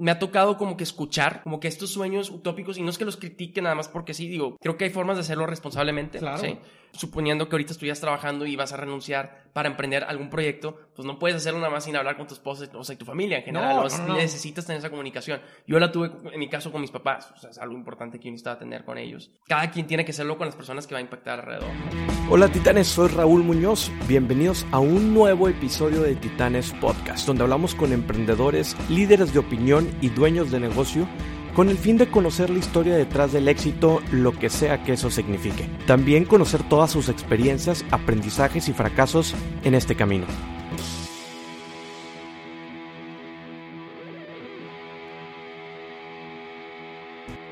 me ha tocado como que escuchar como que estos sueños utópicos y no es que los critique nada más porque sí, digo, creo que hay formas de hacerlo responsablemente, Claro. ¿sí? Suponiendo que ahorita estuvieras trabajando y vas a renunciar para emprender algún proyecto, pues no puedes hacerlo nada más sin hablar con tu esposa, o sea, y tu familia en general, No, ¿no? no, no, no. necesitas tener esa comunicación. Yo la tuve en mi caso con mis papás, o sea, es algo importante que yo necesitaba tener con ellos. Cada quien tiene que hacerlo con las personas que va a impactar alrededor. Hola titanes, soy Raúl Muñoz. Bienvenidos a un nuevo episodio de Titanes Podcast, donde hablamos con emprendedores, líderes de opinión y dueños de negocio con el fin de conocer la historia detrás del éxito, lo que sea que eso signifique. También conocer todas sus experiencias, aprendizajes y fracasos en este camino.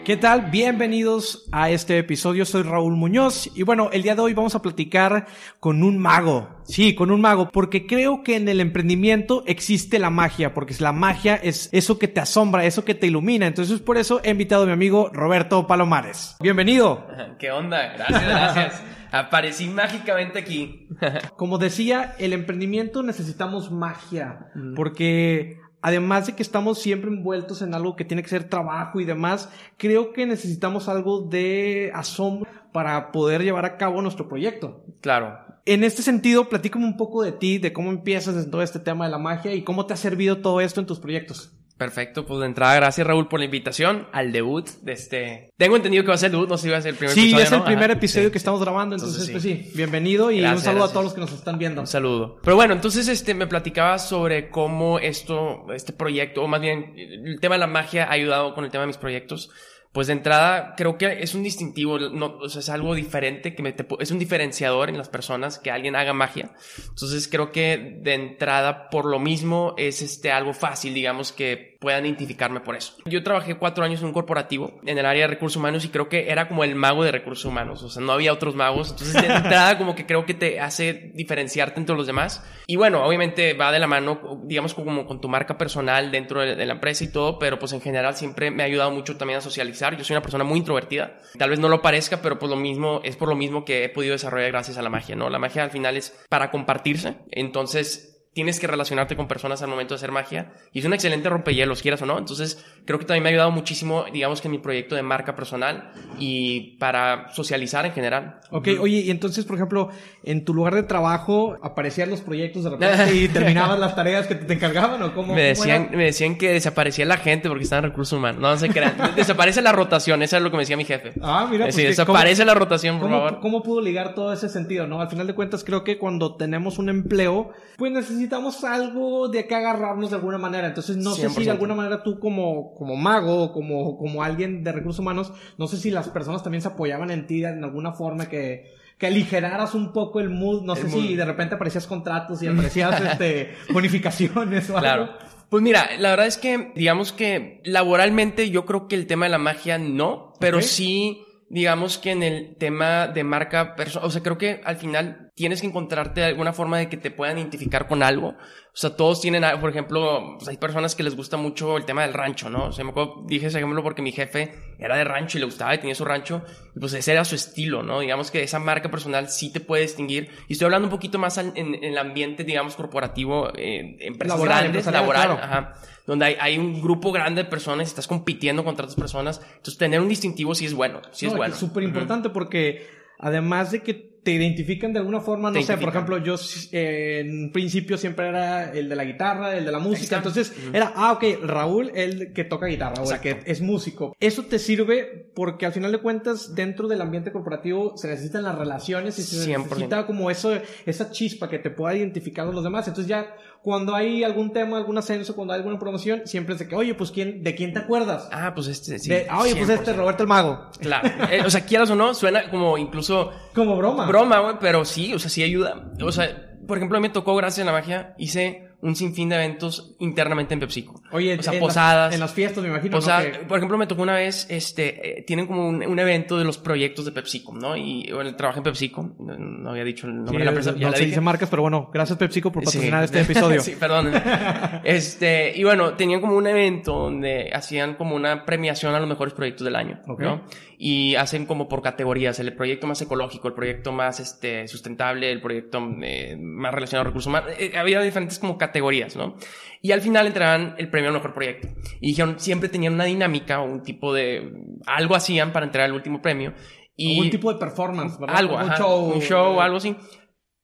¿Qué tal? Bienvenidos a este episodio. Soy Raúl Muñoz y bueno, el día de hoy vamos a platicar con un mago. Sí, con un mago, porque creo que en el emprendimiento existe la magia, porque la magia es eso que te asombra, eso que te ilumina. Entonces por eso he invitado a mi amigo Roberto Palomares. Bienvenido. ¿Qué onda? Gracias, gracias. Aparecí mágicamente aquí. Como decía, el emprendimiento necesitamos magia, porque además de que estamos siempre envueltos en algo que tiene que ser trabajo y demás, creo que necesitamos algo de asombro para poder llevar a cabo nuestro proyecto. Claro. En este sentido, platícame un poco de ti, de cómo empiezas en todo este tema de la magia y cómo te ha servido todo esto en tus proyectos. Perfecto, pues de entrada, gracias Raúl por la invitación al debut de este. Tengo entendido que va a ser el debut, no sé si va a ser el primer Sí, episodio. es el ¿no? primer Ajá, episodio sí. que estamos grabando, entonces, Entonces, pues sí, bienvenido y Gracias, un saludo gracias. a todos los que nos están viendo. Un saludo. Pero bueno, entonces este me platicaba sobre cómo esto, este proyecto, o más bien el tema de la magia ha ayudado con el tema de mis proyectos. Pues de entrada creo que es un distintivo, no, o sea, es algo diferente, que me, te pu- es un diferenciador en las personas que alguien haga magia. Entonces creo que de entrada, por lo mismo, es este algo fácil, digamos, que puedan identificarme por eso. Yo trabajé cuatro años en un corporativo en el área de recursos humanos y creo que era como el mago de recursos humanos, o sea, no había otros magos. Entonces de entrada como que creo que te hace diferenciarte entre los demás. Y bueno, obviamente va de la mano, digamos, como con tu marca personal dentro de, la empresa y todo, pero pues en general siempre me ha ayudado mucho también a socializar. Yo soy una persona muy introvertida. Tal vez no lo parezca, pero pues lo mismo, es por lo mismo que he podido desarrollar gracias a la magia, ¿no? La magia al final es para compartirse. Entonces tienes que relacionarte con personas al momento de hacer magia y es un excelente rompehielos, quieras o no. Entonces, creo que también me ha ayudado muchísimo, digamos que en mi proyecto de marca personal y para socializar en general. Ok, oye, y entonces, por ejemplo, en tu lugar de trabajo aparecían los proyectos de repente y terminabas las tareas que te encargaban o cómo. Me decían, me decían que desaparecía la gente porque estaba en recursos humanos. No, no se crean. Desaparece la rotación, eso es lo que me decía mi jefe. Ah, mira, pues Sí, que- desaparece la rotación, por ¿Cómo, favor. ¿Cómo pudo ligar todo ese sentido, no? Al final de cuentas, creo que cuando tenemos un empleo, pues necesitamos algo de que agarrarnos de alguna manera. Entonces, no sé si 100%. de alguna manera tú como, como mago o como, como alguien de recursos humanos, no sé si las personas también se apoyaban en ti en alguna forma que, que aligeraras un poco el mood. No sé si de repente aparecías contratos y aparecías este, bonificaciones o algo. Claro. Pues mira, la verdad es que, digamos que laboralmente yo creo que el tema de la magia no, pero sí, digamos que en el tema de marca o sea, creo que al final tienes que encontrarte alguna forma de que te puedan identificar con algo. O sea, todos tienen, algo, por ejemplo, pues hay personas que les gusta mucho el tema del rancho, ¿no? O sea, me acuerdo, dije ese ejemplo porque mi jefe era de rancho y le gustaba y tenía su rancho, y pues ese era su estilo, ¿no? Digamos que esa marca personal sí te puede distinguir. Y estoy hablando un poquito más en, en el ambiente, digamos, corporativo, eh, empresas Laboral, grandes, laboral, claro. ajá, donde hay, hay un grupo grande de personas y estás compitiendo contra otras personas. Entonces, tener un distintivo sí es bueno, sí es No, bueno. Es súper importante porque además de que te identifican de alguna forma, no sé, por ejemplo, yo eh, en principio siempre era el de la guitarra, el de la música, está. entonces era, ah, ok, Raúl, el que toca guitarra o el Exacto. que es músico. Eso te sirve porque al final de cuentas, dentro del ambiente corporativo se necesitan las relaciones y se 100%. necesita como eso, esa chispa que te pueda identificar con los demás. Entonces ya cuando hay algún tema, algún ascenso, cuando hay alguna promoción, siempre es de que, oye, pues ¿quién, ¿de quién te acuerdas? Ah, pues este, sí. De, ah, oye, pues este 100%. Roberto el Mago. Claro. Eh, o sea, quieras o no, suena como incluso Como broma. broma, güey, pero sí, o sea, sí ayuda. O sea, por ejemplo, a mí me tocó, gracias a la magia, hice un sinfín de eventos internamente en PepsiCo. Oye, o sea, en posadas. Las, en las fiestas, me imagino. O ¿no? sea, Que- por ejemplo, me tocó una vez, este, eh, tienen como un, un evento de los proyectos de PepsiCo, ¿no? Y bueno, trabajé en PepsiCo, no, no había dicho el nombre sí, de la empresa, no ya la se dije. dice marcas, pero bueno, gracias PepsiCo por Sí. patrocinar este episodio. sí, perdón. Este, y bueno, tenían como un evento donde hacían como una premiación a los mejores proyectos del año. ¿no? Y hacen como por categorías, el proyecto más ecológico, el proyecto más este, sustentable, el proyecto eh, más relacionado a recursos humanos. Eh, había diferentes como categorías, ¿no? Y al final entregaban el premio al mejor proyecto. Y dijeron, siempre tenían una dinámica o un tipo de... Algo hacían para entregar el último premio. Y un tipo de performance, ¿verdad? algo, ajá, un show. un show, algo así.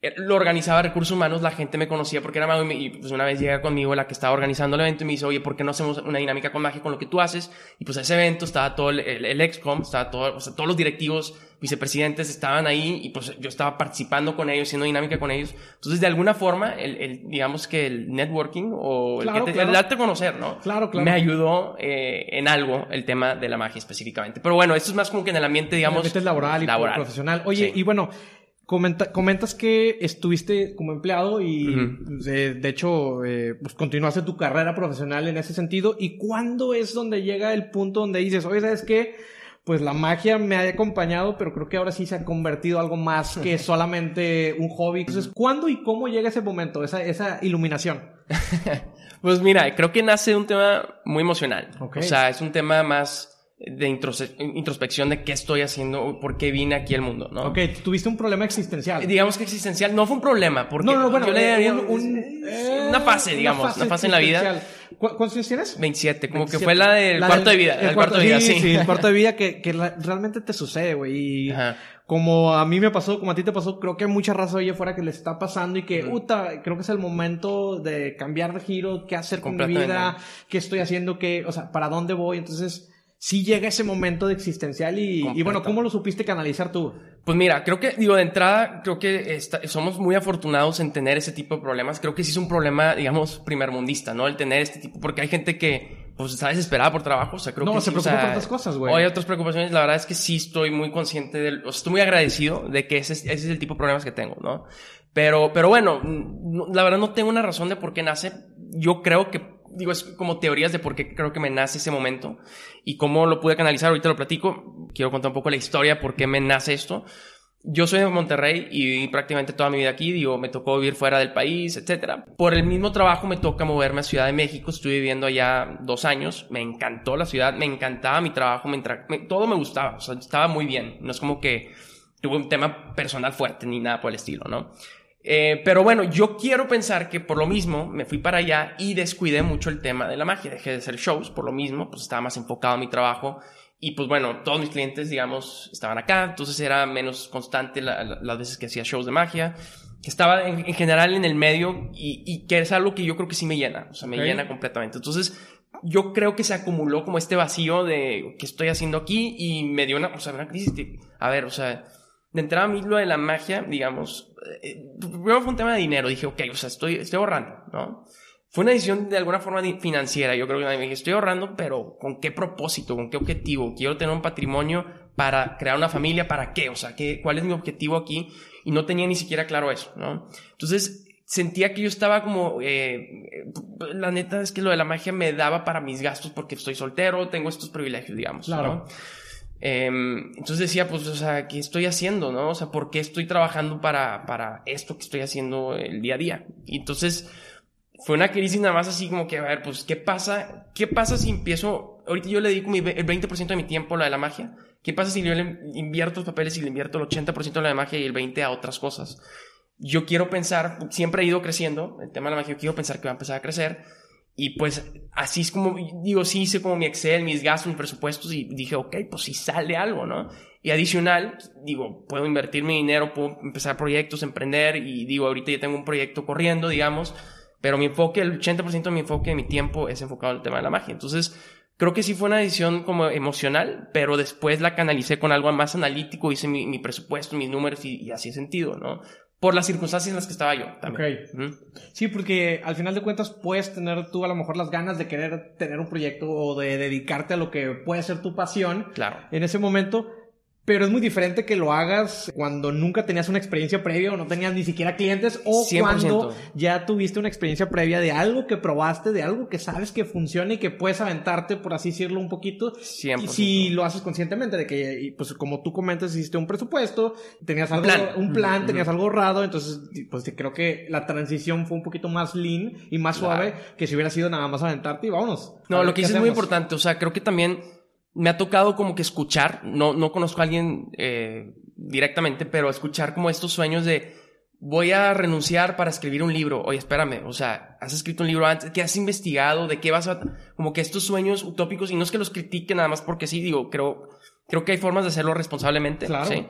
Eh, Lo organizaba Recursos Humanos, la gente me conocía porque era mago y, me- y, pues una vez llega conmigo la que estaba organizando el evento y me dice, oye, ¿por qué no hacemos una dinámica con magia con lo que tú haces? Y pues a ese evento estaba todo el, el, el EXCOM, estaba todo, o sea, todos los directivos, vicepresidentes estaban ahí y pues yo estaba participando con ellos, haciendo dinámica con ellos. Entonces, de alguna forma, el, el- digamos que el networking o el, Claro, que te, claro. el darte a conocer, ¿no? Claro, claro. Me ayudó eh, en algo el tema de la magia específicamente. Pero bueno, esto es más como que en el ambiente, digamos... Ambiente laboral y laboral. profesional. Oye, Sí. y bueno, comenta- comentas que estuviste como empleado y de, de hecho eh, pues continuaste tu carrera profesional en ese sentido. ¿Y cuándo es donde llega el punto donde dices, oye, ¿sabes qué? Pues la magia me ha acompañado, pero creo que ahora sí se ha convertido algo más que solamente un hobby. Entonces, ¿cuándo y cómo llega ese momento, esa, esa iluminación? Pues mira, creo que nace de un tema muy emocional. O sea, es un tema más de introspección de qué estoy haciendo, por qué vine aquí al mundo, ¿no? Ok, tuviste un problema existencial. Eh, Digamos que existencial no fue un problema, porque no, no, bueno, yo le eh, daría un- un- eh, una fase, digamos, una fase, en la vida. existencial. ¿Cu- ¿Cuántos años tienes? 27, como 27. que fue la del La cuarto del- de vida, el el cuarto de vida, sí. sí, el cuarto de vida que, que la- realmente te sucede, güey. Y Ajá. como a mí me pasó, como a ti te pasó, creo que hay mucha raza oye fuera que le está pasando y que, puta, creo que es el momento de cambiar de giro, qué hacer con mi vida, qué estoy haciendo, qué, o sea, para dónde voy. Entonces, sí llega ese momento de existencial y, y bueno. ¿cómo lo supiste canalizar tú? Pues mira, creo que, digo, de entrada, creo que esta- somos muy afortunados en tener ese tipo de problemas. Creo que sí es un problema, digamos, primermundista, ¿no? El tener este tipo, porque hay gente que, pues, está desesperada por trabajo. O sea, creo No, que se sí, o preocupa sea, por otras cosas, güey. o hay otras preocupaciones. La verdad es que sí estoy muy consciente del, o sea, estoy muy agradecido de que ese, es- ese es el tipo de problemas que tengo, ¿no? Pero, pero bueno, no- la verdad no tengo una razón de por qué nace. Yo creo que, digo, es como teorías de por qué creo que me nace ese momento y cómo lo pude canalizar. Ahorita lo platico. Quiero contar un poco la historia, por qué me nace esto. Yo soy de Monterrey y viví prácticamente toda mi vida aquí, digo, me tocó vivir fuera del país, etcétera. Por el mismo trabajo me toca moverme a Ciudad de México, estuve viviendo allá dos años, me encantó la ciudad, me encantaba mi trabajo, me me- todo me gustaba, o sea, estaba muy bien, no es como que tuve un tema personal fuerte ni nada por el estilo, ¿no? Eh, pero bueno, yo quiero pensar que por lo mismo me fui para allá y descuidé mucho el tema de la magia. Dejé de hacer shows por lo mismo, pues estaba más enfocado en mi trabajo. Y pues bueno, todos mis clientes, digamos, estaban acá, entonces era menos constante la- la- las veces que hacía shows de magia. Que estaba en, en general en el medio y, y que es algo que yo creo que sí me llena, o sea, me Ok. llena completamente. Entonces, yo creo que se acumuló como este vacío de qué estoy haciendo aquí y me dio una, o sea, una crisis. de- a ver, o sea, de entrada a mí lo de la magia, digamos, eh, primero fue un tema de dinero. Dije, ok, o sea, estoy, estoy ahorrando, ¿no? Fue una decisión de alguna forma financiera. Yo creo que me dije, estoy ahorrando, pero ¿con qué propósito? ¿Con qué objetivo? Quiero tener un patrimonio para crear una familia. ¿Para qué? O sea, ¿qué, ¿cuál es mi objetivo aquí? Y no tenía ni siquiera claro eso, ¿no? Entonces, sentía que yo estaba como, eh, la neta es que lo de la magia me daba para mis gastos porque estoy soltero, tengo estos privilegios, digamos, Claro. ¿no? Em, entonces decía, pues, o sea, ¿qué estoy haciendo, no? O sea, ¿por qué estoy trabajando para, para esto que estoy haciendo el día a día? Entonces fue una crisis nada más así como que, a ver, pues, ¿qué pasa? ¿Qué pasa si empiezo? Ahorita yo le dedico mi el 20% de mi tiempo a la de la magia. ¿Qué pasa si yo le invierto los papeles y le invierto el 80% a la magia y el 20% a otras cosas? Yo quiero pensar, siempre he ido creciendo, el tema de la magia, yo quiero pensar que va a empezar a crecer. Y pues así es como, digo, sí hice como mi Excel, mis gastos, mis presupuestos y dije, ok, pues si sale algo, ¿no? Y adicional, digo, puedo invertir mi dinero, puedo empezar proyectos, emprender y digo, ahorita ya tengo un proyecto corriendo, digamos, pero mi enfoque, el 80% de mi enfoque de mi tiempo es enfocado en el tema de la magia. Entonces, creo que sí fue una decisión como emocional, pero después la canalicé con algo más analítico, hice mi, mi presupuesto, mis números y, y así sentido, ¿no? Por las circunstancias en las que estaba yo también. Ok. Ujú. Sí, porque al final de cuentas puedes tener tú a lo mejor las ganas de querer tener un proyecto o de dedicarte a lo que puede ser tu pasión Claro. en ese momento, pero es muy diferente que lo hagas cuando nunca tenías una experiencia previa o no tenías ni siquiera clientes o 100%. cuando ya tuviste una experiencia previa de algo que probaste, de algo que sabes que funciona y que puedes aventarte, por así decirlo, un poquito. 100%. Y si lo haces conscientemente, de que, pues como tú comentas, hiciste un presupuesto, tenías algo, plan. un plan, tenías algo ahorrado, entonces, pues creo que la transición fue un poquito más lean y más Claro. suave que si hubiera sido nada más aventarte y vámonos. No, lo que dices es muy importante. O sea, creo que también me ha tocado como que escuchar, no, no conozco a alguien eh, directamente, pero escuchar como estos sueños de, voy a renunciar para escribir un libro. Oye, espérame, o sea, has escrito un libro antes, ¿qué has investigado? ¿De qué vas a...? Como que estos sueños utópicos, y no es que los critique nada más porque sí, digo, creo, creo que hay formas de hacerlo responsablemente. Claro. ¿sí?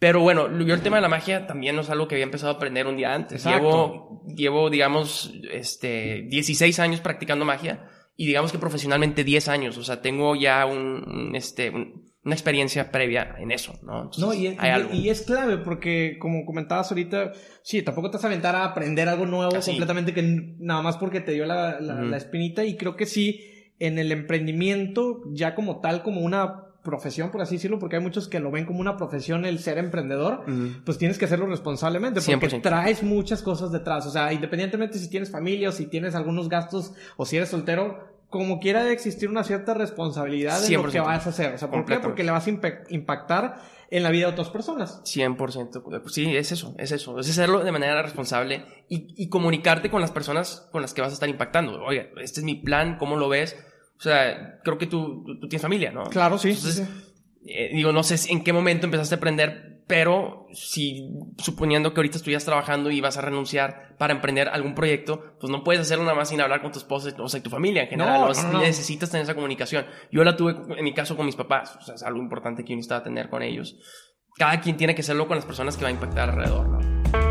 Pero bueno, yo el tema de la magia también no es algo que había empezado a aprender un día antes. Exacto. Llevo, llevo, digamos, este, 16 años practicando magia y digamos que profesionalmente 10 años. O sea, tengo ya un, este, un- una experiencia previa en eso, ¿no? Entonces, No, y, hay y- algo. y es clave porque, como comentabas ahorita, sí, tampoco te vas a aventar a aprender algo nuevo Así. completamente que nada más porque te dio la, la espinita. Y creo que sí, en el emprendimiento, ya como tal, como una profesión, por así decirlo, porque hay muchos que lo ven como una profesión el ser emprendedor, Ujú. pues tienes que hacerlo responsablemente porque 100%. traes muchas cosas detrás. O sea, independientemente si tienes familia o si tienes algunos gastos o si eres soltero, como quiera de existir una cierta responsabilidad en lo que 100%. vas a hacer. O sea, ¿por qué? Porque le vas a impactar en la vida de otras personas. 100%. Sí, es eso, es eso. Es hacerlo de manera responsable y, y comunicarte con las personas con las que vas a estar impactando. Oye, este es mi plan, ¿cómo lo ves? O sea, creo que tú, tú, tú tienes familia, ¿no? Claro, sí. Entonces, sí, eh, digo, no sé en qué momento empezaste a aprender, pero si suponiendo que ahorita estuvieras trabajando y vas a renunciar para emprender algún proyecto, pues no puedes hacerlo nada más sin hablar con tu esposa, o sea, tu familia en general. No, o sea, no, no. Necesitas tener esa comunicación. Yo la tuve en mi caso con mis papás, o sea, es algo importante que yo necesitaba tener con ellos. Cada quien tiene que hacerlo con las personas que va a impactar alrededor, ¿no?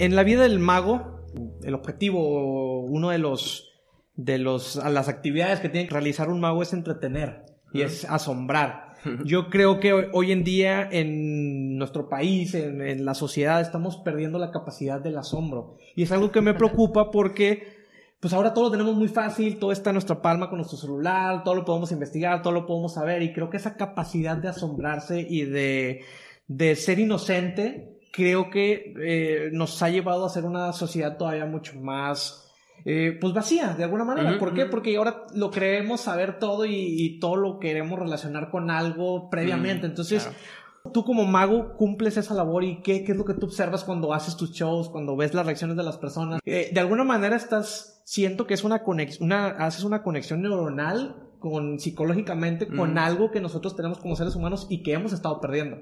En la vida del mago, el objetivo, uno de los de los a las actividades que tiene que realizar un mago es entretener y es asombrar. Yo creo que hoy, hoy en día en nuestro país, en, en la sociedad, estamos perdiendo la capacidad del asombro. Y es algo que me preocupa porque pues ahora todo lo tenemos muy fácil, todo está en nuestra palma con nuestro celular, todo lo podemos investigar, todo lo podemos saber y creo que esa capacidad de asombrarse y de, de ser inocente, creo que eh, nos ha llevado a ser una sociedad todavía mucho más... eh, pues vacía, de alguna manera. ¿Por qué? Porque ahora lo creemos saber todo y, y todo lo queremos relacionar con algo previamente. Entonces, claro. tú como mago cumples esa labor y qué, qué es lo que tú observas cuando haces tus shows, cuando ves las reacciones de las personas. Eh, de alguna manera estás, siento que es una conexión, una, haces una conexión neuronal con psicológicamente con Mm. algo que nosotros tenemos como seres humanos y que hemos estado perdiendo.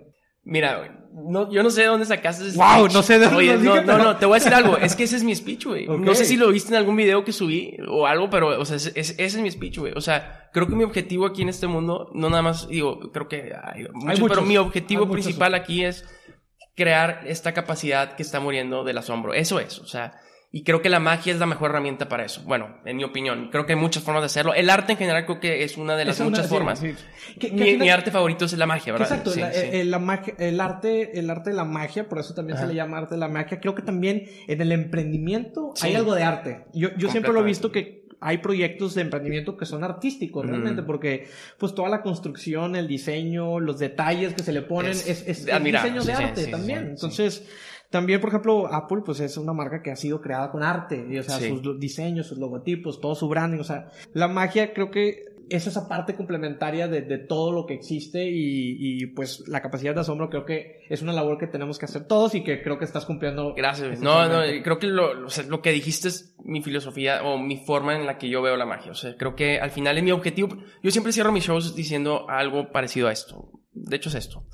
Mira, no, yo no sé de dónde sacaste ese Wow, speech. no sé de dónde Oye, no, no, no, te voy a decir algo. Es que ese es mi speech, güey. No sé si lo viste en algún video que subí o algo, pero, o sea, ese, ese es mi speech, güey. O sea, creo que mi objetivo aquí en este mundo, no nada más, digo, creo que hay muchos, muchos, pero mi objetivo hay muchos. principal aquí es crear esta capacidad que está muriendo del asombro. Eso es, o sea, y creo que la magia es la mejor herramienta para eso. Bueno, en mi opinión, creo que hay muchas formas de hacerlo. El arte en general creo que es una de las Es muchas formas. sí. Que- que Mi, al final- mi arte favorito es la magia, ¿verdad? Exacto, Sí, la- eh, la magia- el arte, el arte de la magia, por eso también se le llama arte de la magia. Creo que también en el emprendimiento hay algo de arte. Yo, yo siempre lo he visto que hay proyectos de emprendimiento que son artísticos realmente, porque pues toda la construcción, el diseño, los detalles que se le ponen Es es, es, es diseño de arte también. Entonces, también, por ejemplo, Apple, pues es una marca que ha sido creada con arte, y, o sea, Sí. sus diseños, sus logotipos, todo su branding, o sea, la magia creo que es esa parte complementaria de, de todo lo que existe y, y, pues la capacidad de asombro creo que es una labor que tenemos que hacer todos y que creo que estás cumpliendo. Gracias. No, no, creo que lo, o sea, lo que dijiste es mi filosofía o mi forma en la que yo veo la magia. O sea, creo que al final es mi objetivo. Yo siempre cierro mis shows diciendo algo parecido a esto. De hecho, es esto.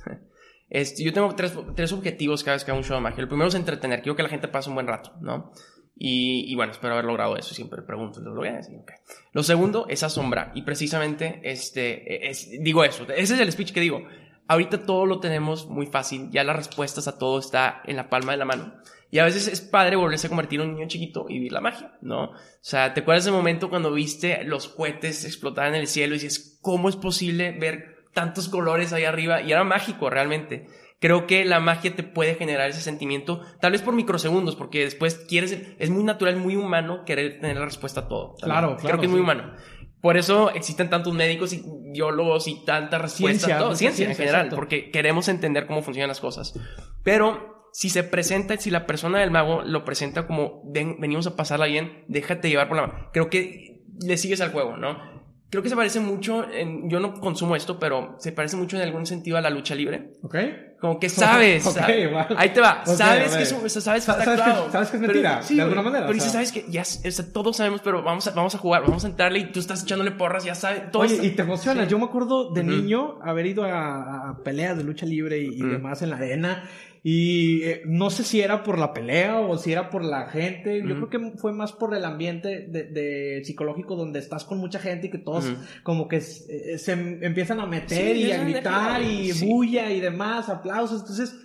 Este, yo tengo tres, tres objetivos cada vez que hago un show de magia. El primero es entretener. Quiero que la gente pase un buen rato, ¿no? Y, y bueno, espero haber logrado eso. Siempre pregunto, ¿lo logré? Sí, ok. Lo segundo es asombrar. Y precisamente, este, es, digo eso. Ese es el speech que digo. Ahorita todo lo tenemos muy fácil. Ya las respuestas a todo está en la palma de la mano. Y a veces es padre volverse a convertir en un niño chiquito y vivir la magia, ¿no? O sea, ¿te acuerdas del momento cuando viste los cohetes explotar en el cielo y dices, ¿cómo es posible ver tantos colores ahí arriba? Y era mágico realmente. Creo que la magia te puede generar ese sentimiento, tal vez por microsegundos, porque después quieres, es muy natural, muy humano querer tener la respuesta a todo. Claro, claro, Creo que es muy sí. humano. Por eso existen tantos médicos y biólogos y tanta respuesta Ciencia, todo. mucha Ciencia, en general, exacto. porque queremos entender cómo funcionan las cosas. Pero si se presenta, si la persona del mago lo presenta como "Ven- venimos a pasarla bien, déjate llevar por la mano. Creo que le sigues al juego, ¿no? Creo que se parece mucho, en- yo no consumo esto, pero se parece mucho en algún sentido a la lucha libre. ¿Ok? Como que sabes. Ok, ¿sabes? wow. Ahí te va. Sabes que es, un- o sea, sabes que está sabes que- sabes que es Pero- mentira, de alguna manera, Pero dices, sabes que ya, o sea, todos sabemos, pero vamos a, vamos a jugar, vamos a entrarle y tú estás echándole porras, ya sabes. Todos Oye, y te emocionas. Sí. Yo me acuerdo de niño haber ido a, a peleas de lucha libre y, demás en la arena. Y eh, no sé si era por la pelea o si era por la gente. Yo creo que fue más por el ambiente de, de psicológico donde estás con mucha gente y que todos como que eh, se em- empiezan a meter Sí, y a gritar y sí. bulla y demás, aplausos. Entonces,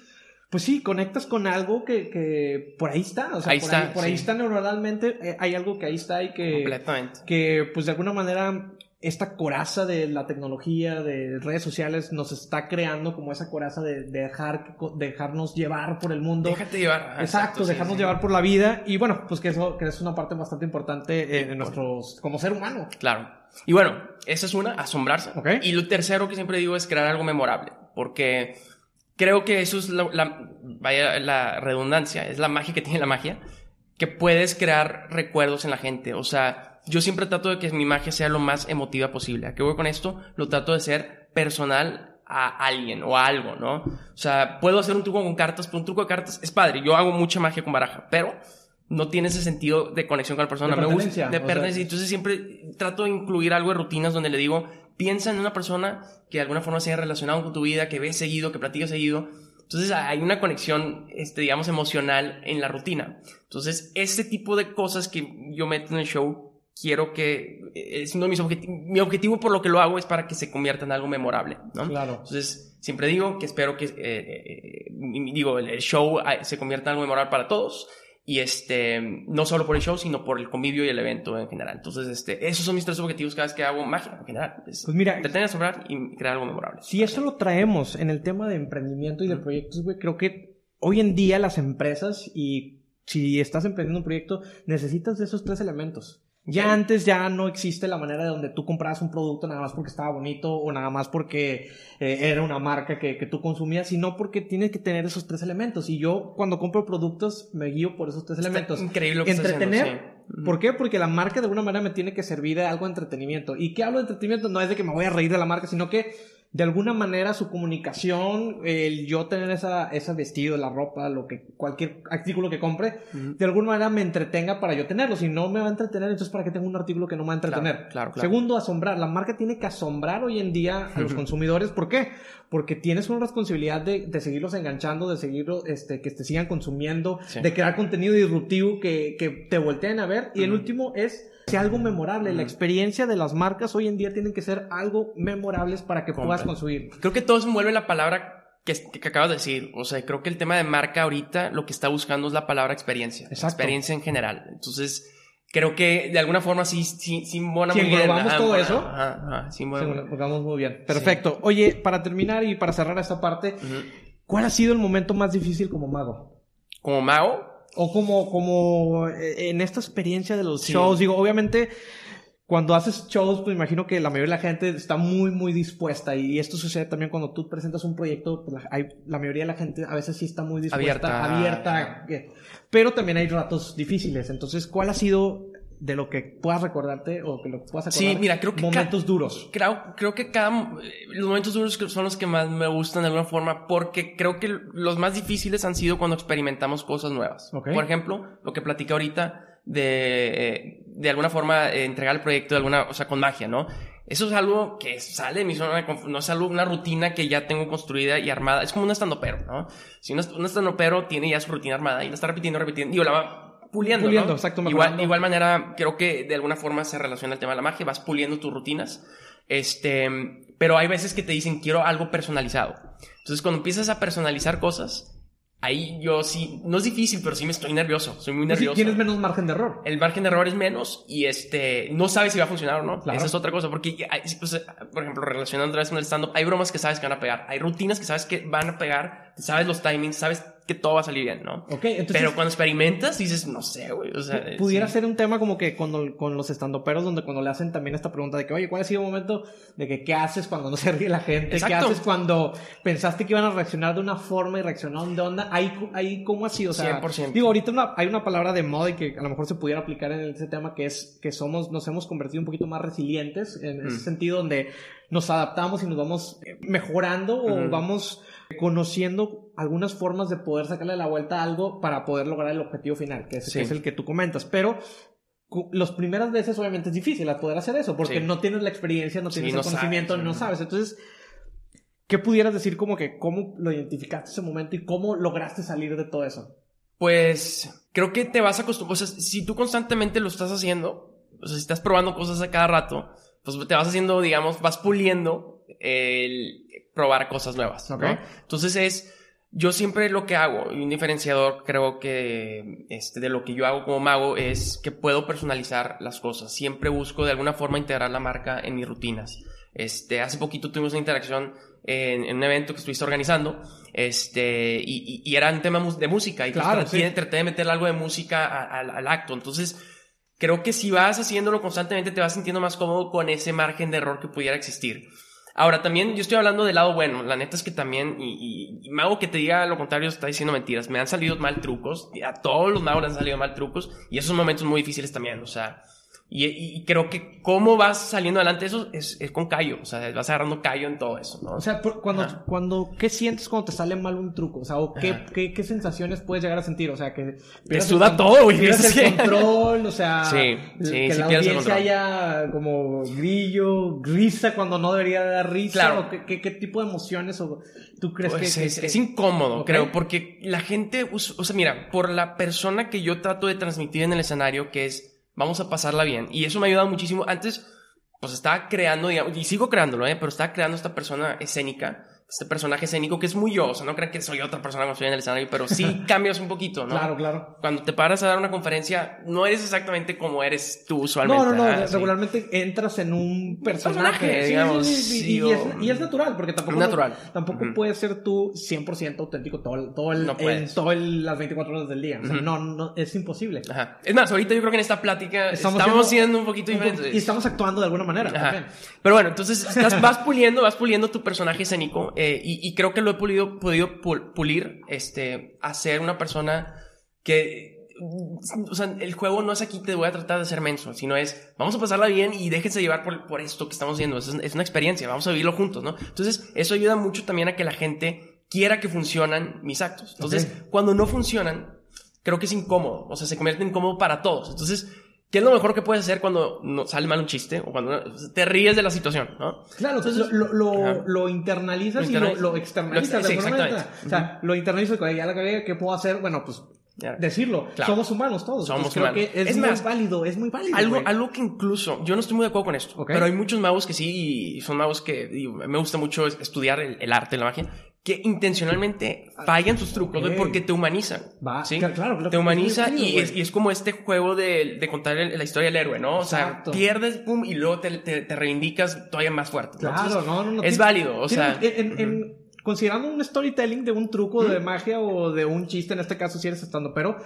pues sí, conectas con algo que, que por ahí está. O sea, Ahí por, está, ahí, por ahí está neuronalmente. eh, hay algo que ahí está y que que pues de alguna manera esta coraza de la tecnología, de redes sociales, nos está creando como esa coraza de, de dejar, dejarnos llevar por el mundo. Déjate llevar. Ajá, Exacto, sí, dejarnos sí. llevar por la vida y bueno, pues que eso que es una parte bastante importante en nuestros como ser humano. Claro. Y bueno, esa es una, asombrarse. Y lo tercero que siempre digo es crear algo memorable, porque creo que eso es la, la- vaya, la redundancia, es la magia que tiene la magia, que puedes crear recuerdos en la gente. O sea, yo siempre trato de que mi magia sea lo más emotiva posible. ¿A qué voy con esto? Lo trato de ser personal a alguien o a algo, ¿no? O sea, puedo hacer un truco con cartas, pero un truco de cartas es padre. Yo hago mucha magia con baraja, pero no tiene ese sentido de conexión con la persona. De Me gusta pertenencia, de o sea, pertenencia. Entonces siempre trato de incluir algo de rutinas donde le digo, piensa en una persona que de alguna forma se haya relacionado con tu vida, que ves seguido, que platica seguido. Entonces hay una conexión, este, digamos, emocional en la rutina. Entonces, ese tipo de cosas que yo meto en el show, quiero que, es uno de mis objetivos, mi objetivo por lo que lo hago es para que se convierta en algo memorable, ¿no? Claro. Entonces, siempre digo que espero que, eh, eh, eh, digo, el, show eh, se convierta en algo memorable para todos. Y este, no solo por el show, sino por el convivio y el evento en general. Entonces, este, esos son mis tres objetivos cada vez que hago magia en general. Es Pues mira, entretener, asombrar y crear algo memorable. Si eso lo traemos en el tema de emprendimiento y de proyectos, güey, creo que hoy en día las empresas y si estás emprendiendo un proyecto, necesitas de esos tres elementos. Ya antes ya no existe la manera de donde tú comprabas un producto nada más porque estaba bonito o nada más porque eh, era una marca que, que tú consumías, sino porque tienes que tener esos tres elementos. Y yo cuando compro productos me guío por esos tres elementos. Increíble lo que Entretener. haciendo, sí. ¿Por qué? Porque la marca de alguna manera me tiene que servir de algo de entretenimiento. ¿Y qué hablo de entretenimiento? No es de que me voy a reír de la marca, sino que de alguna manera su comunicación, el yo tener esa, ese vestido, la ropa, lo que, cualquier artículo que compre, de alguna manera me entretenga para yo tenerlo. Si no me va a entretener, entonces ¿para qué tengo un artículo que no me va a entretener? Claro, claro, claro. Segundo, asombrar. La marca tiene que asombrar hoy en día a los consumidores. ¿Por qué? Porque tienes una responsabilidad de, de seguirlos enganchando, de seguirlos, este, que te sigan consumiendo, Sí. de crear contenido disruptivo que, que te volteen a ver. Y el último es sea algo memorable. La experiencia de las marcas hoy en día tienen que ser algo memorables para que puedas construir. Creo que todo se en la palabra que, que acabas de decir. O sea, creo que el tema de marca ahorita lo que está buscando es la palabra experiencia. Exacto. Experiencia en general. Entonces, creo que de alguna forma sí, sí, sí embona Si muy bien. todo embona- eso, Ajá, ajá, sí embona muy bien. vamos muy bien. Perfecto. Oye, para terminar y para cerrar esta parte. ¿cuál ha sido el momento más difícil como mago? Como mago, O como, como eh, en esta experiencia de los Sí. shows, digo, obviamente, cuando haces shows, pues imagino que la mayoría de la gente está muy, muy dispuesta. Y esto sucede también cuando tú presentas un proyecto, pues la, hay, la mayoría de la gente a veces sí está muy dispuesta, Abierta. abierta. pero también hay ratos difíciles. Entonces, ¿cuál ha sido de lo que puedas recordarte o que lo puedas acordar? Sí, mira, creo que Momentos duros. Creo, creo que cada... Los momentos duros son los que más me gustan de alguna forma porque creo que los más difíciles han sido cuando experimentamos cosas nuevas. Ok. Por ejemplo, lo que platicé ahorita de, eh, de alguna forma, eh, entregar el proyecto de alguna... O sea, con magia, ¿no? Eso es algo que sale de mi zona de confort, no es algo, una rutina que ya tengo construida y armada. Es como un estandopero, ¿no? Si un, un estandopero tiene ya su rutina armada y la está repitiendo, repitiendo, y la va puliendo, ¿no? Puliendo, exacto, Igual, mejorando. igual manera, creo que de alguna forma se relaciona el tema de la magia, vas puliendo tus rutinas, este, pero hay veces que te dicen quiero algo personalizado. Entonces, cuando empiezas a personalizar cosas, ahí yo sí, no es difícil, pero sí me estoy nervioso, soy muy Pues nervioso. tienes menos margen de error. El margen de error es menos y este, no sabes si va a funcionar o no. Claro. Esa es otra cosa, porque, hay- pues, por ejemplo, relacionando otra vez con el stand-up, hay bromas que sabes que van a pegar, hay rutinas que sabes que van a pegar, sabes los timings, sabes que todo va a salir bien, ¿no? Ok, entonces... Pero cuando experimentas dices, no sé, güey, o sea... Pudiera sí. ser un tema como que con, con los estandoperos, donde cuando le hacen también esta pregunta de que, oye, ¿cuál ha sido el momento de que qué haces cuando no se ríe la gente? ¿Qué Exacto. haces cuando pensaste que iban a reaccionar de una forma y reaccionaron de onda? Ahí, ahí ¿cómo ha sido? O sea, 100%. digo, ahorita una- hay una palabra de moda y que a lo mejor se pudiera aplicar en ese tema que es que somos, nos hemos convertido un poquito más resilientes en ese Mm. sentido donde nos adaptamos y nos vamos eh, mejorando o vamos conociendo algunas formas de poder sacarle la vuelta a algo para poder lograr el objetivo final, que es, que es el que tú comentas. Pero las primeras veces obviamente es difícil poder hacer eso, porque no tienes la experiencia, no tienes el conocimiento, no sabes. Entonces, ¿qué pudieras decir como que cómo lo identificaste ese momento y cómo lograste salir de todo eso? Pues creo que te vas a acostumbrar, o sea, si tú constantemente lo estás haciendo, o sea, si estás probando cosas a cada rato, pues te vas haciendo, digamos, vas puliendo el probar cosas nuevas, ¿no? Entonces es yo siempre lo que hago, y un diferenciador creo que este, de lo que yo hago como mago es que puedo personalizar las cosas. Siempre busco de alguna forma integrar la marca en mis rutinas. Este, hace poquito tuvimos una interacción en, un evento que estuviste organizando, este, y, y, era un tema de música, y pues claro, traté, de meterle algo de música al acto. Entonces, creo que si vas haciéndolo constantemente te vas sintiendo más cómodo con ese margen de error que pudiera existir. Ahora, también yo estoy hablando del lado bueno. La neta es que también, y, y, mago que te diga lo contrario está diciendo mentiras. Me han salido mal trucos. A todos los magos les han salido mal trucos. Y esos momentos muy difíciles también. O sea, y, creo que cómo vas saliendo adelante eso es, con callo, o sea, vas agarrando callo en todo eso, ¿no? O sea, cuando, cuando, ¿qué sientes cuando te sale mal un truco? O sea, ¿o qué, qué, qué, sensaciones puedes llegar a sentir? O sea, que... Te suda todo, güey. Pierdes el control, o sea... Sí, sí, que la audiencia haya como grillo, risa cuando no debería dar risa. Claro. ¿O qué, qué, tipo de emociones o tú crees pues que, es, incómodo, creo, porque la gente... O sea, mira, por la persona que yo trato de transmitir en el escenario, que es vamos a pasarla bien. Y eso me ha ayudado muchísimo. Antes, pues estaba creando, y sigo creándolo, ¿eh? pero estaba creando esta persona escénica este personaje escénico que es muy yo, o sea, no crean que soy otra persona cuando estoy en el escenario, pero sí cambias un poquito, ¿no? Claro, claro. Cuando te paras a dar una conferencia, no eres exactamente como eres tú usualmente. No, no, no, regularmente entras en un personaje, digamos. y, es, natural, porque tampoco, natural. tampoco puedes ser tú 100% auténtico todo, todo el, en todas las 24 horas del día. O sea, no, no, es imposible. Ajá. Es más, ahorita yo creo que en esta plática estamos, siendo, un poquito diferentes. y estamos actuando de alguna manera. Ajá. Pero bueno, entonces vas puliendo, vas puliendo tu personaje escénico eh, y, creo que lo he podido pulir, este, a ser una persona que, o sea, el juego no es aquí te voy a tratar de ser menso, sino es, vamos a pasarla bien y déjense llevar por, esto que estamos viendo, es, es, una experiencia, vamos a vivirlo juntos, ¿no? Entonces, eso ayuda mucho también a que la gente quiera que funcionan mis actos. Entonces, cuando no funcionan, creo que es incómodo, o sea, se convierte en incómodo para todos. Entonces, ¿Qué es lo mejor que puedes hacer cuando no sale mal un chiste o cuando te ríes de la situación, ¿no? Claro, Entonces, lo, lo, lo, internalizas y lo, externalizas. sí, exactamente. O sea, lo internalizas y ya la cagué, ¿qué puedo hacer? Bueno, pues decirlo. Somos humanos todos. Somos creo Que es, muy válido, es muy válido. Algo, algo que incluso, yo no estoy muy de acuerdo con esto, pero hay muchos magos que sí, y son magos que me gusta mucho estudiar el, el arte, la magia, que intencionalmente fallan sus trucos porque te humanizan. Va, ¿sí? claro, Te humaniza y, es, y, es, como este juego de, de contar la historia del héroe, ¿no? O sea, pierdes, pum, y luego te, te, reivindicas todavía más fuerte. Claro, no, no, no. Es válido, o sea. en, considerando un storytelling de un truco de magia o de un chiste, en este caso si eres estando, pero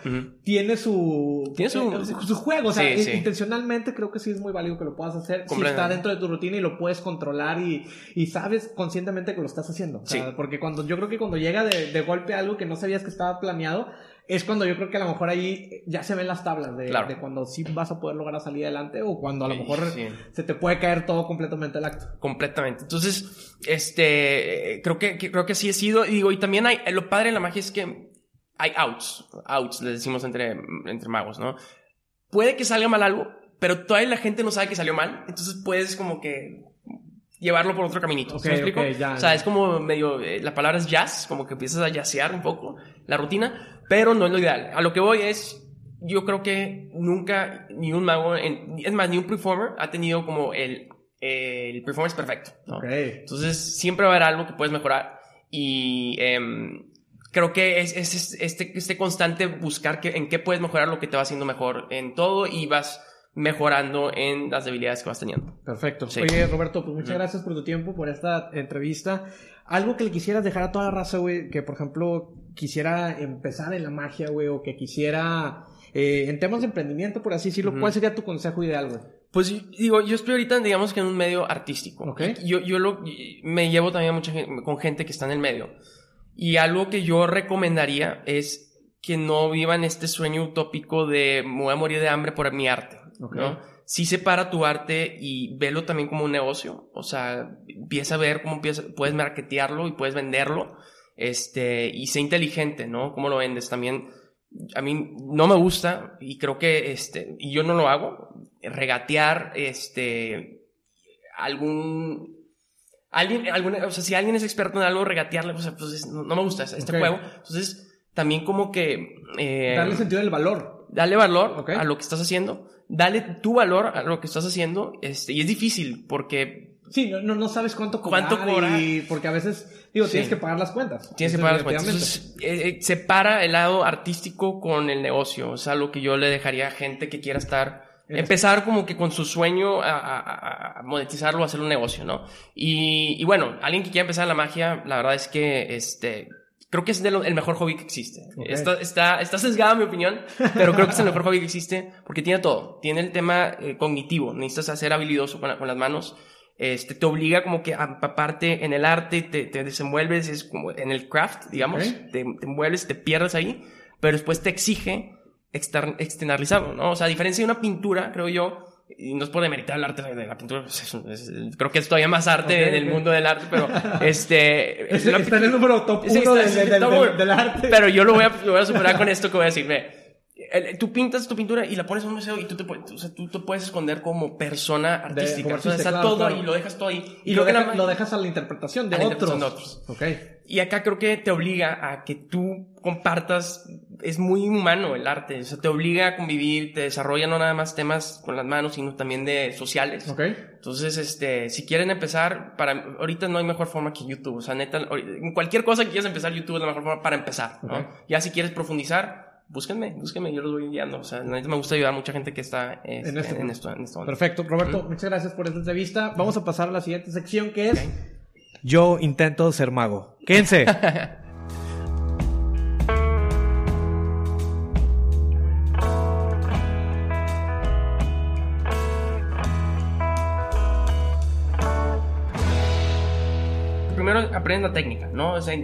tiene su tiene su, eh, su, juego, o sea, intencionalmente creo que sí es muy válido que lo puedas hacer. Si está dentro de tu rutina y lo puedes controlar y, y sabes conscientemente que lo estás haciendo, o sea, porque cuando yo creo que cuando llega de, de golpe algo que no sabías que estaba planeado, es cuando yo creo que a lo mejor ahí ya se ven las tablas de, de cuando sí vas a poder lograr salir adelante o cuando a lo mejor se te puede caer todo completamente el acto. Completamente. Entonces, este, creo que, creo que así he sido. Y digo, y también hay, lo padre de la magia es que hay outs, outs, le decimos entre, entre magos, ¿no? Puede que salga mal algo, pero todavía la gente no sabe que salió mal, entonces puedes como que llevarlo por otro caminito. ¿Me explico? o sea, es como medio, eh, la palabra es jazz, como que empiezas a jazzear un poco la rutina, pero no es lo ideal. A lo que voy es, yo creo que nunca ni un mago, es más, ni un performer ha tenido como el, el performance perfecto. Entonces, siempre va a haber algo que puedes mejorar y em, creo que es, es, este, este constante buscar que, en qué puedes mejorar lo que te va haciendo mejor en todo y vas mejorando en las debilidades que vas teniendo. Perfecto. Oye, Roberto, pues muchas gracias por tu tiempo, por esta entrevista. Algo que le quisieras dejar a toda la raza, güey, que por ejemplo quisiera empezar en la magia, güey, o que quisiera eh, en temas de emprendimiento, por así decirlo, ¿cuál sería tu consejo ideal, güey? Pues digo, yo estoy ahorita, digamos que en un medio artístico. Okay. Yo, yo lo, me llevo también mucha con gente que está en el medio. Y algo que yo recomendaría es que no vivan este sueño utópico de me voy a morir de hambre por mi arte. ¿No? Sí separa tu arte y velo también como un negocio. O sea, empieza a ver cómo puedes marketearlo y puedes venderlo. este, y sé inteligente, ¿no? ¿Cómo lo vendes? También, a mí no me gusta, y creo que, este, y yo no lo hago, regatear, este, algún, alguien, alguna, o sea, si alguien es experto en algo, regatearle, pues, pues no, no, me gusta este juego. Entonces, también como que... Eh, darle sentido del valor. Dale valor a lo que estás haciendo. Dale tu valor a lo que estás haciendo. Este, y es difícil porque... Sí, no, no, sabes cuánto cobrar. ¿Cuánto cobrar? porque a veces, digo, tienes que pagar las cuentas. Tienes que pagar las cuentas. Entonces, eh, eh, separa el lado artístico con el negocio. O sea, lo que yo le dejaría a gente que quiera estar Empezar como que con su sueño a, monetizarlo, a hacer un negocio, ¿no? Y, y, bueno, alguien que quiera empezar la magia, la verdad es que este, creo que es el mejor hobby que existe. Está, está, está sesgada mi opinión, pero creo que es el mejor hobby que existe porque tiene todo. Tiene el tema eh, cognitivo, necesitas ser habilidoso con, con, las manos. Este, te obliga como que a empaparte en el arte, te, te desenvuelves, es como en el craft, digamos, te, te envuelves, te pierdes ahí, pero después te exige externalizarlo, ¿no? O sea, a diferencia de una pintura, creo yo, y no es por demeritar el arte de la pintura, pues creo que es todavía más arte en el mundo del arte, pero este... Es, está en el número top uno del, arte. Pero yo lo voy, a, lo voy a superar con esto que voy a decir, ve tú pintas tu pintura y la pones en un museo y tú te, o sea, tú te puedes esconder como persona artística. o sea, está todo ahí, lo dejas todo ahí. Y, lo, lo, dejas a la interpretación de, otros. de otros. Y acá creo que te obliga a que tú compartas, es muy humano el arte, o sea, te obliga a convivir, te desarrolla no nada más temas con las manos, sino también de sociales. Okay. Entonces, este, si quieren empezar, para, ahorita no hay mejor forma que YouTube, o sea, neta, cualquier cosa que quieras empezar, YouTube es la mejor forma para empezar, ¿no? Ya si quieres profundizar, búsquenme, búsquenme, yo los voy guiando. O sea, me gusta ayudar a mucha gente que está este, en, este en, esto, en, esto, Perfecto. Roberto, muchas gracias por esta entrevista. Vamos a pasar a la siguiente sección que es... Yo intento ser mago. Quédense. aprenden la técnica, ¿no? O sea,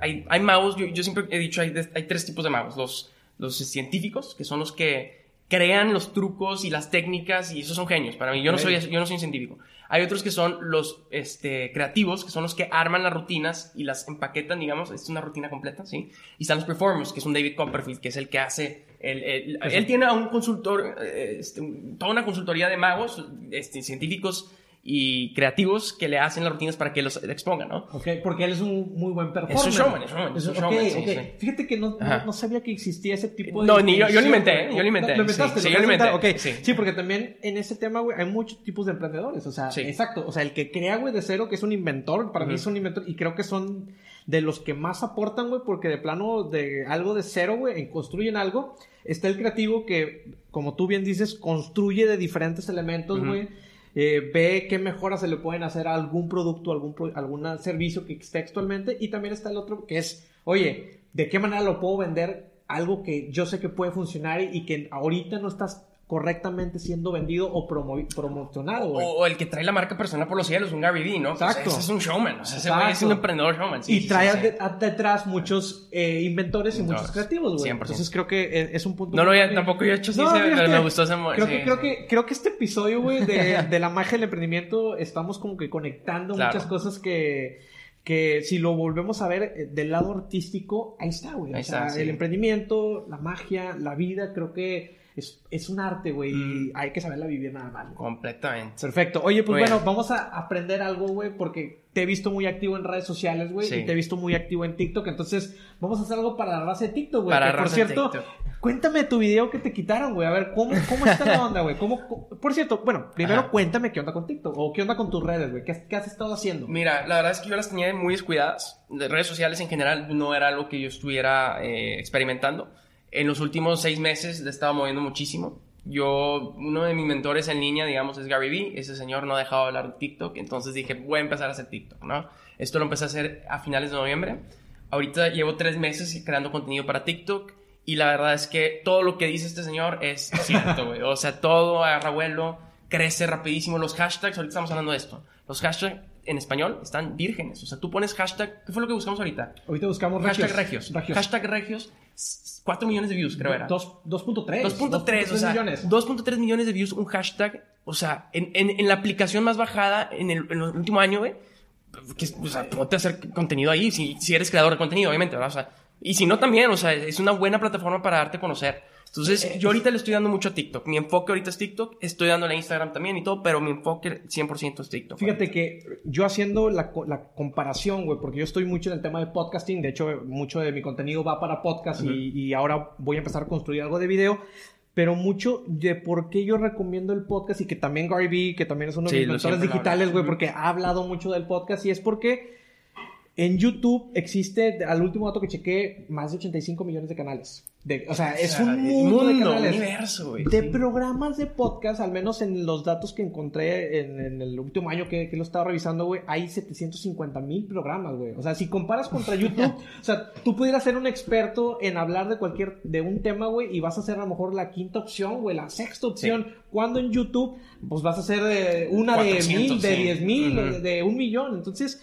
hay, hay magos, yo, yo, siempre he dicho, hay, hay tres tipos de magos. Los, los científicos, que son los que crean los trucos y las técnicas y esos son genios. Para mí, yo no soy, yo no soy un científico. Hay otros que son los este, creativos, que son los que arman las rutinas y las empaquetan, digamos, es una rutina completa, ¿sí? Y están los performers, que es un David Copperfield, que es el que hace, el, él tiene a un consultor, eh, este, toda una consultoría de magos, este, científicos y creativos que le hacen las rutinas para que los expongan, ¿no? Ok, porque él es un muy buen performer. Es un showman, es un showman. Es un showman okay, Fíjate que no, no, sabía que existía ese tipo de... No, ni yo, yo lo inventé, yo lo inventé. ¿Lo inventaste? Sí, yo lo inventé. Okay. Sí. porque también en ese tema, güey, hay muchos tipos de emprendedores, o sea, exacto, o sea, el que crea, güey, de cero, que es un inventor, para mí es un inventor, y creo que son de los que más aportan, güey, porque de plano de algo de cero, güey, construyen algo, está el creativo que, como tú bien dices, construye de diferentes elementos, güey. Eh, ve qué mejoras se le pueden hacer a algún producto, algún, algún servicio que esté actualmente. Y también está el otro que es, oye, ¿de qué manera lo puedo vender? Algo que yo sé que puede funcionar y que ahorita no estás correctamente siendo vendido o promocionado, O, el que trae la marca personal por los cielos, un Gary Vee, ¿no? Pues Exacto. ese es un showman, o sea, es un emprendedor showman. y trae detrás muchos eh, inventores y muchos creativos, güey. Entonces creo que e, es un punto... No lo había, tampoco yo he hecho así, pero me gustó ese creo que, creo que Creo que este episodio, güey, de, de, la magia del emprendimiento, estamos como que conectando muchas cosas que que si lo volvemos a ver eh, del lado artístico, ahí está, güey. o sea, el emprendimiento, la magia, la vida, creo que es, es un arte, güey, y mm. hay que saberla vivir nada más. Completamente. Perfecto. Oye, pues bueno, vamos a aprender algo, güey, porque te he visto muy activo en redes sociales, güey, y te he visto muy activo en TikTok, entonces vamos a hacer algo para la raza de TikTok, güey. Por cierto, cuéntame tu video que te quitaron, güey, a ver, ¿cómo, cómo está la onda, güey? ¿Cómo, por cierto, bueno, primero cuéntame qué onda con TikTok, o qué onda con tus redes, güey, ¿Qué, ¿Qué, has estado haciendo? Mira, la verdad es que yo las tenía muy descuidadas, de redes sociales en general no era algo que yo estuviera eh, experimentando. En los últimos seis meses le estaba moviendo muchísimo yo, uno de mis mentores en línea, digamos, es Gary Vee. Ese señor no ha dejado de hablar de TikTok. Entonces dije, voy a empezar a hacer TikTok, ¿no? Esto lo empecé a hacer a finales de noviembre. Ahorita llevo tres meses creando contenido para TikTok. Y la verdad es que todo lo que dice este señor es cierto, güey. O sea, todo agarra vuelo, crece rapidísimo. Los hashtags, ahorita estamos hablando de esto. Los hashtags en español están vírgenes. O sea, tú pones hashtag. ¿Qué fue lo que buscamos ahorita? Ahorita buscamos hashtag regios. Hashtag regios 4 millones de views, creo era. 2.3. 2.3, o sea, millones. 2.3 millones de views, un hashtag. O sea, en, en, en la aplicación más bajada en el, en el último año, güey, que, o sea, ponte a hacer contenido ahí, si, si eres creador de contenido, obviamente, ¿verdad? O sea, y si no también, o sea, es una buena plataforma para darte a conocer. Entonces, Eh, yo ahorita le estoy dando mucho a TikTok. Mi enfoque ahorita es TikTok, estoy dándole a Instagram también y todo, pero mi enfoque 100% es TikTok. Fíjate que yo haciendo la, co- la comparación, güey, porque yo estoy mucho en el tema de podcasting, de hecho, mucho de mi contenido va para podcast y, y ahora voy a empezar a construir algo de video, pero mucho de por qué yo recomiendo el podcast y que también Gary Vee, que también es uno de Sí, mis mentores digitales, güey, porque ha hablado mucho del podcast y es porque en YouTube existe, al último dato que chequé, más de 85 millones de canales. De- o sea, es O sea, un mundo, de mundo, canales. universo, güey. De Sí. programas de podcast, al menos en los datos que encontré en, en el último año que, que lo estaba revisando, güey, hay 750 mil programas, güey. O sea, si comparas contra YouTube, o sea, tú pudieras ser un experto en hablar de cualquier, de un tema, güey, y vas a ser a lo mejor la quinta opción, güey, la sexta opción. Cuando en YouTube, pues vas a ser eh, una de 400, mil, de sí. diez mil, de, de un millón. Entonces,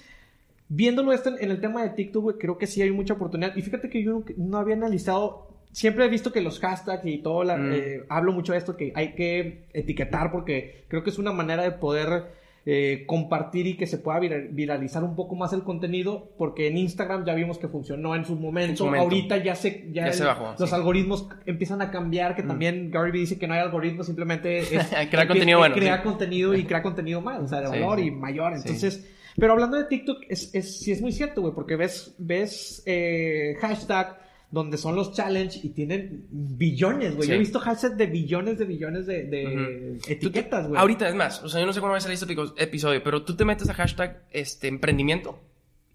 viéndolo esto en, en el tema de TikTok, güey, creo que sí hay mucha oportunidad. Y fíjate que yo no, no había analizado. Siempre he visto que los hashtags y todo, la- Mm. eh, hablo mucho de esto, que hay que etiquetar porque creo que es una manera de poder eh, compartir y que se pueda vira- viralizar un poco más el contenido, porque en Instagram ya vimos que funcionó en su momento, En su momento. ahorita ya se, ya Ya se el- bajó, los sí. algoritmos empiezan a cambiar, que Mm. también Gary Vee dice que no hay algoritmos, simplemente es Crear contenido bueno, Crear sí. contenido y crear contenido más, o sea, de valor sí. y mayor, entonces... Pero hablando de TikTok, es, es, sí es muy cierto, güey, porque ves, ves eh, hashtag donde son los challenge y tienen billones, güey. Sí. Yo he visto hashtags de billones de billones de, etiquetas, güey. Ahorita, es más, o sea, yo no sé cuándo va a salir este episodio, pero tú te metes a hashtag este, emprendimiento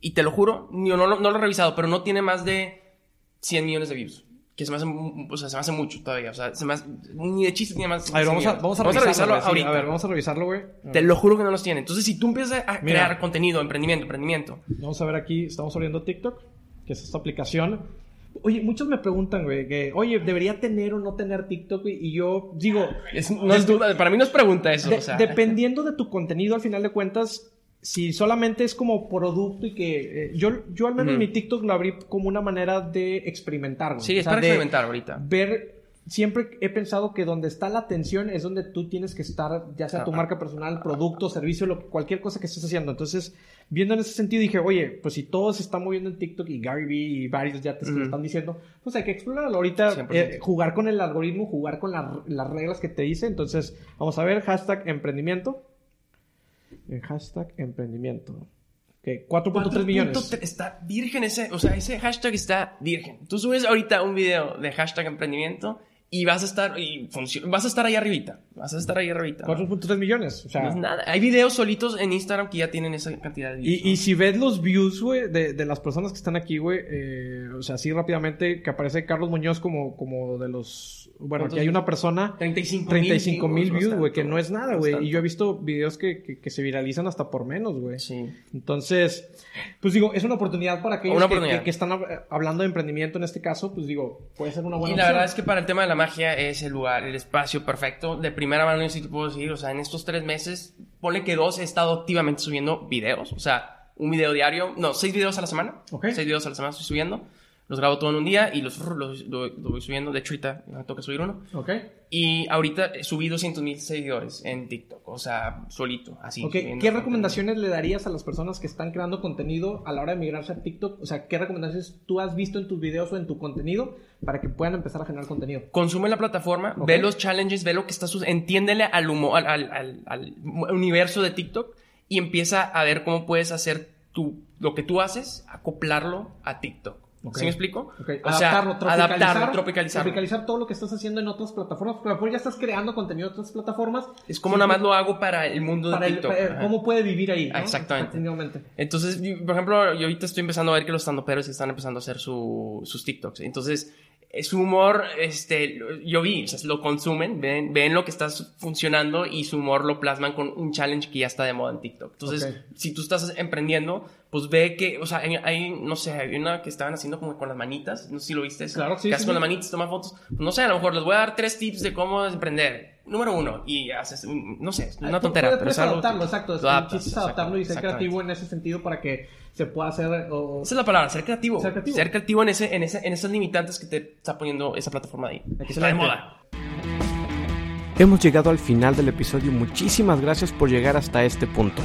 y te lo juro, yo no, lo- no lo he revisado, pero no tiene más de 100 millones de views. Que se me hace, o sea, se me hace mucho todavía. O sea, se me hace, ni de chiste tiene más. A ver, vamos a, 100 vamos a millones. revisarlo, güey, sí, ahorita. a ver, vamos a revisarlo, güey. Te lo juro que no los tiene. Entonces, si tú empiezas a Mira. crear contenido, emprendimiento, emprendimiento. Vamos a ver aquí, estamos abriendo TikTok, que es esta aplicación. Oye, muchos me preguntan, güey, que, oye, ¿debería tener o no tener TikTok? güey? Y yo digo, Es- no es duda, para mí no es pregunta eso. de- o sea, dependiendo de tu contenido, al final de cuentas, si solamente es como producto y que... eh, yo, yo al menos Ujú. mi TikTok lo abrí como una manera de experimentar, güey. sí, O es sea, para experimentar ahorita. Ver... Siempre he pensado que donde está la atención es donde tú tienes que estar, ya sea tu Ah, marca personal, producto, servicio, lo cualquier cosa que estés haciendo. Entonces, viendo en ese sentido, dije, oye, pues si todo se está moviendo en TikTok y Gary Vee y varios ya te están diciendo, pues hay que explorarlo. Ahorita, 100%. eh, jugar con el algoritmo, jugar con la- las reglas que te dice. Entonces, vamos a ver, hashtag emprendimiento. Eh, hashtag emprendimiento. Ok, 4.3 millones. 4.3, Está virgen ese, o sea, ese hashtag está virgen. Tú subes ahorita un video de hashtag emprendimiento y vas a estar, y vas a estar ahí arribita. Vas a estar ahí arribita. 4.3 millones. O sea, No es nada. Hay videos solitos en Instagram que ya tienen esa cantidad de views. Y, y si ves los views, güey, de, de las personas que están aquí, güey, eh, o sea, así rápidamente, que aparece Carlos Muñoz como, como de los... Bueno, ¿Cuántos aquí hay una persona... 35 35 mil views, güey, que no es nada, güey. Y yo he visto videos que, que, que se viralizan hasta por menos, güey. Sí. Entonces, pues digo, es una oportunidad para aquellos que- oportunidad. Que, que están hab- hablando de emprendimiento en este caso, pues digo, puede ser una buena Y la opción. verdad es que para el tema de la magia es el lugar, el espacio perfecto. De primera mano, yo sí te puedo decir, o sea, en estos tres meses, ponle que dos he estado activamente subiendo videos. O sea, un video diario, no, seis videos a la semana. Ok. Seis videos a la semana estoy subiendo. Los grabo todo en un día y los, los, lo- lo voy subiendo. De hecho, ahorita me toca subir uno. Ok. Y ahorita subí 200 mil seguidores en TikTok. O sea, solito, así. Ok, ¿qué contenido. recomendaciones le darías a las personas que están creando contenido a la hora de migrarse a TikTok? O sea, ¿qué recomendaciones tú has visto en tus videos o en tu contenido para que puedan empezar a generar contenido? Consume la plataforma, Ok. ve los challenges, ve lo que está sucediendo, entiéndele al humor, al, al- al- al universo de TikTok y empieza a ver cómo puedes hacer tu, lo que tú haces, acoplarlo a TikTok. Ok. ¿Sí me explico? Ok, O sea, adaptarlo, tropicalizar, adaptarlo, tropicalizarlo. tropicalizar todo lo que estás haciendo en otras plataformas, porque a lo mejor ya estás creando contenido en otras plataformas. Es como Sí, nada más lo hago para el mundo para de el- TikTok. para-. ¿Cómo puede vivir ahí? ¿no? Exactamente. Entonces, por ejemplo, yo ahorita estoy empezando a ver que los standuperos están empezando a hacer su- sus TikToks. Entonces, su humor, este, yo vi, o sea, lo consumen, ven, ven lo que está funcionando y su humor lo plasman con un challenge que ya está de moda en TikTok. Entonces, Ok. si tú estás emprendiendo, pues ve que, o sea, hay, hay, no sé, hay una que estaban haciendo como con las manitas, no sé si lo viste. eso, Claro, sí, Que haces sí, con sí. las manitas, toma fotos. Pues, no sé, a lo mejor les voy a dar tres tips de cómo emprender. Número uno, y haces, no sé, una tontera, pero es algo... adaptarlo, exacto. Adaptas, adaptarlo y ser creativo en ese sentido para que se pueda hacer... O, esa es la palabra, ser creativo. Ser creativo. En, ese, en, ese, en esas limitantes que te está poniendo esa plataforma ahí. Aquí está de moda. Hemos llegado al final del episodio. Muchísimas gracias por llegar hasta este punto.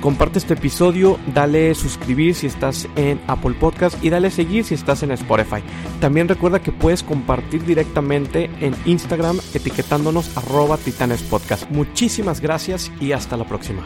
Comparte este episodio, dale suscribir si estás en Apple Podcast y dale seguir si estás en Spotify. También recuerda que puedes compartir directamente en Instagram etiquetándonos arroba titanespodcast. Muchísimas gracias y hasta la próxima.